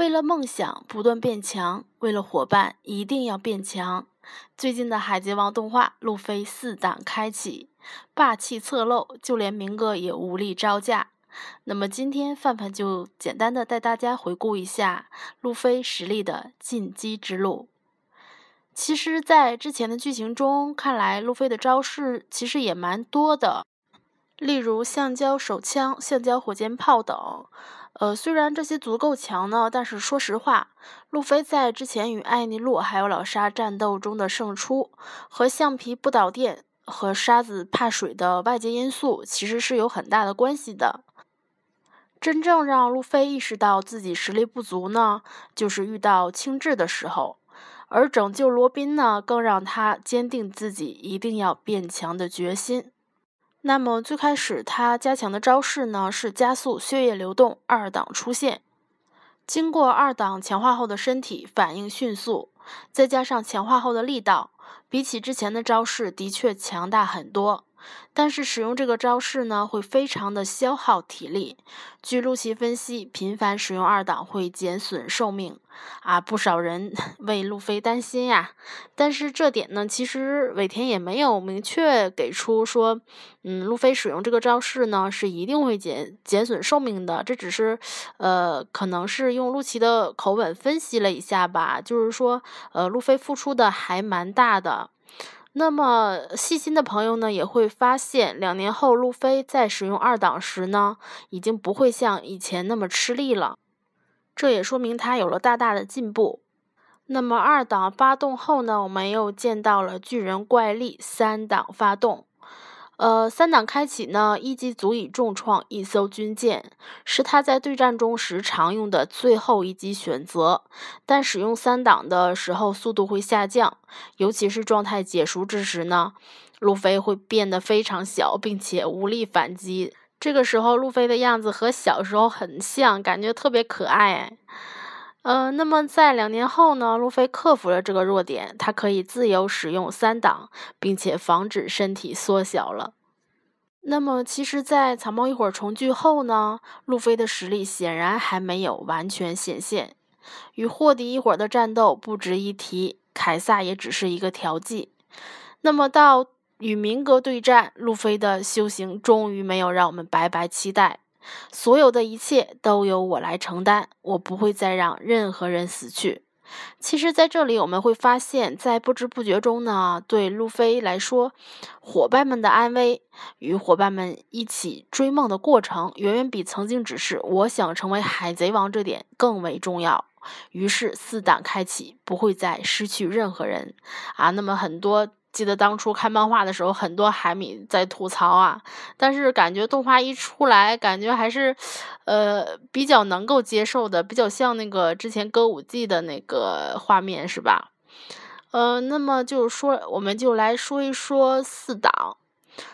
为了梦想不断变强，为了伙伴一定要变强。最近的《海贼王》动画，路飞四档开启，霸气侧漏，就连明哥也无力招架。那么今天范范就简单的带大家回顾一下路飞实力的进击之路。其实，在之前的剧情中，看来路飞的招式其实也蛮多的，例如橡胶手枪、橡胶火箭炮等。呃，虽然这些足够强呢，但是说实话，路飞在之前与艾尼路还有老沙战斗中的胜出，和橡皮不导电和沙子怕水的外界因素其实是有很大的关系的。真正让路飞意识到自己实力不足呢，就是遇到青雉的时候，而拯救罗宾呢，更让他坚定自己一定要变强的决心。那么最开始他加强的招式呢，是加速血液流动二档出现。经过二档强化后的身体反应迅速，再加上强化后的力道，比起之前的招式的确强大很多。但是使用这个招式呢，会非常的消耗体力。据陆琪分析，频繁使用二档会减损寿命啊，不少人 为路飞担心呀。但是这点呢，其实尾田也没有明确给出说，嗯，路飞使用这个招式呢是一定会减减损寿命的。这只是，呃，可能是用陆琪的口吻分析了一下吧，就是说，呃，路飞付出的还蛮大的。那么细心的朋友呢，也会发现，两年后路飞在使用二档时呢，已经不会像以前那么吃力了。这也说明他有了大大的进步。那么二档发动后呢，我们又见到了巨人怪力三档发动。呃，三档开启呢，一击足以重创一艘军舰，是他在对战中时常用的最后一击选择。但使用三档的时候，速度会下降，尤其是状态解熟之时呢，路飞会变得非常小，并且无力反击。这个时候，路飞的样子和小时候很像，感觉特别可爱。呃，那么在两年后呢，路飞克服了这个弱点，他可以自由使用三档，并且防止身体缩小了。那么，其实，在草帽一伙重聚后呢，路飞的实力显然还没有完全显现。与霍迪一伙的战斗不值一提，凯撒也只是一个调剂。那么到与明哥对战，路飞的修行终于没有让我们白白期待。所有的一切都由我来承担，我不会再让任何人死去。其实，在这里我们会发现，在不知不觉中呢，对路飞来说，伙伴们的安危与伙伴们一起追梦的过程，远远比曾经只是我想成为海贼王这点更为重要。于是，四档开启，不会再失去任何人啊。那么很多。记得当初看漫画的时候，很多海米在吐槽啊，但是感觉动画一出来，感觉还是，呃，比较能够接受的，比较像那个之前歌舞伎的那个画面，是吧？呃，那么就说，我们就来说一说四档。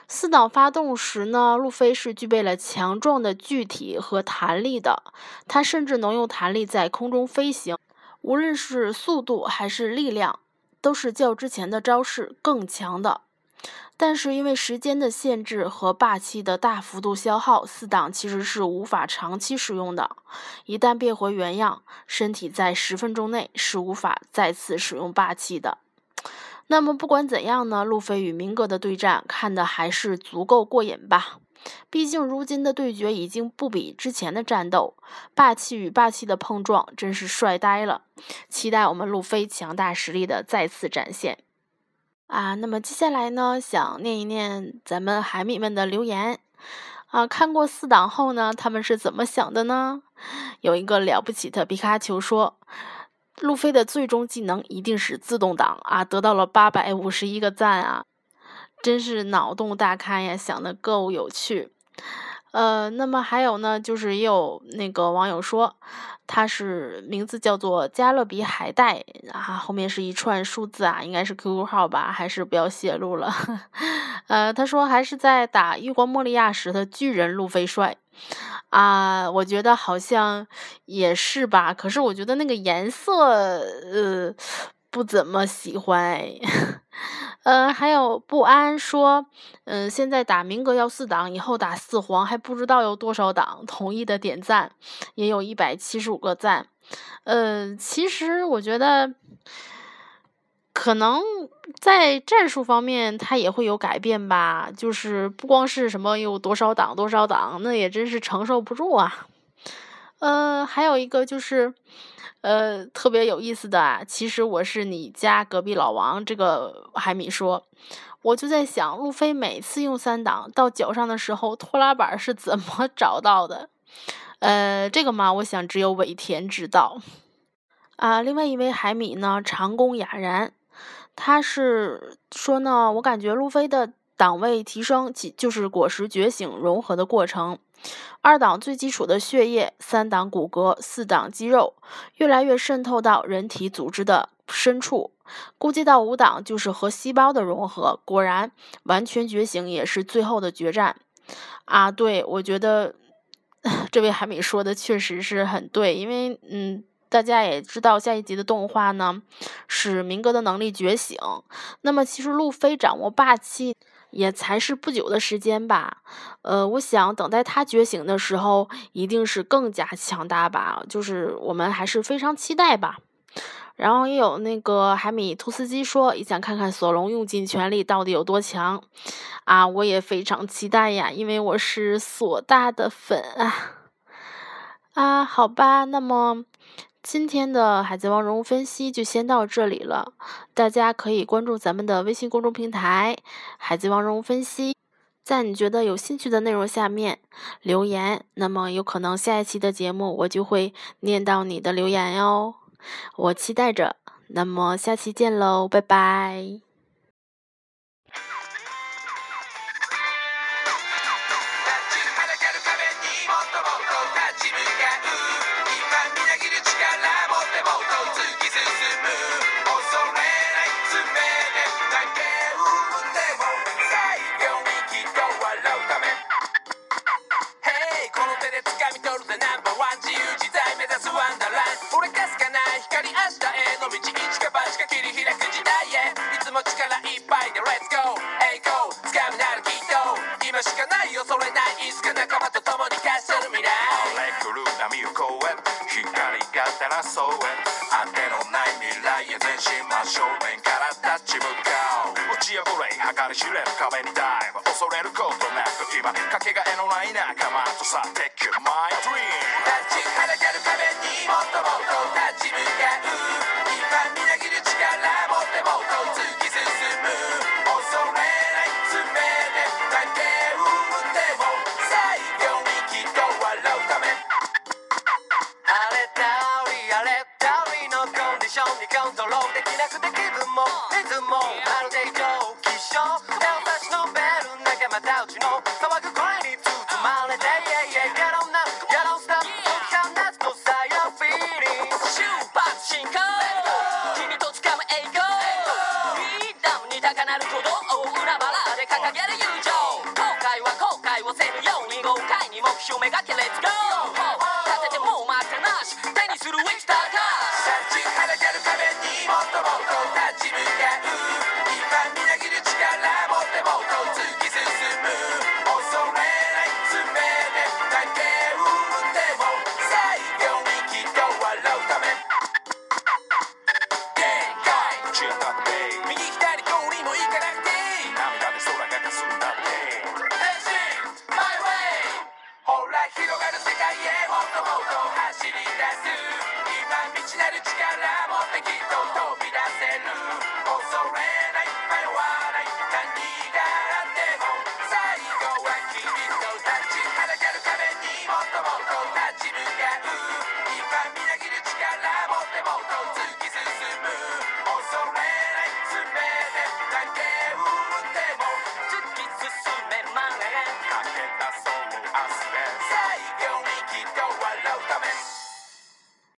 四档发动时呢，路飞是具备了强壮的具体和弹力的，他甚至能用弹力在空中飞行，无论是速度还是力量。都是较之前的招式更强的，但是因为时间的限制和霸气的大幅度消耗，四档其实是无法长期使用的。一旦变回原样，身体在十分钟内是无法再次使用霸气的。那么不管怎样呢，路飞与明哥的对战看的还是足够过瘾吧。毕竟，如今的对决已经不比之前的战斗，霸气与霸气的碰撞真是帅呆了。期待我们路飞强大实力的再次展现啊！那么接下来呢，想念一念咱们海米们的留言啊。看过四档后呢，他们是怎么想的呢？有一个了不起的皮卡丘说，路飞的最终技能一定是自动挡啊，得到了八百五十一个赞啊。真是脑洞大开呀，想的够有趣。呃，那么还有呢，就是也有那个网友说，他是名字叫做加勒比海带啊，后面是一串数字啊，应该是 QQ 号吧，还是不要泄露了。呃，他说还是在打月光莫利亚时的巨人路飞帅啊，我觉得好像也是吧，可是我觉得那个颜色，呃。不怎么喜欢哎。呃，还有不安说，嗯，现在打民革要四党，以后打四黄，还不知道有多少党同意的点赞，也有一百七十五个赞。呃，其实我觉得，可能在战术方面，他也会有改变吧。就是不光是什么有多少党多少党，那也真是承受不住啊。呃，还有一个就是。呃，特别有意思的啊，其实我是你家隔壁老王。这个海米说，我就在想，路飞每次用三档到脚上的时候，拖拉板是怎么 找到的？呃，这个嘛，我想只有尾田知道。啊，另外一位海米呢，长弓雅然，他是说呢，我感觉路飞的档位提升，即就是果实觉醒融合的过程。二档最基础的血液，三档骨骼，四档肌肉，越来越渗透到人体组织的深处。估计到五档就是和细胞的融合。果然，完全觉醒也是最后的决战啊！对我觉得 这位海米说的确实是很对，因为嗯，大家也知道下一集的动画呢是明哥的能力觉醒，那么其实路飞掌握霸气。也才是不久的时间吧，呃，我想等待他觉醒的时候，一定是更加强大吧，就是我们还是非常期待吧。然后也有那个海米兔斯基说，也想看看索隆用尽全力到底有多强啊！我也非常期待呀，因为我是索大的粉啊啊，好吧，那么。今天的海贼王人物分析就先到这里了，大家可以关注咱们的微信公众平台“海贼王人物分析”，在你觉得有兴趣的内容下面留言，那么有可能下一期的节目我就会念到你的留言哟，我期待着。那么下期见喽，拜拜。争えあてのない未来へ前進真正面から立ち向かう落ち破れ計り知れる壁にダイブ恐れることなく今かけがえのない仲間とさ Take you my dream 立ちはだる。壁にもっともっとにコントロールできなくて気分もリズムもまるで異常気象またうちの騒ぐ声に包まれて Yeah yeah get on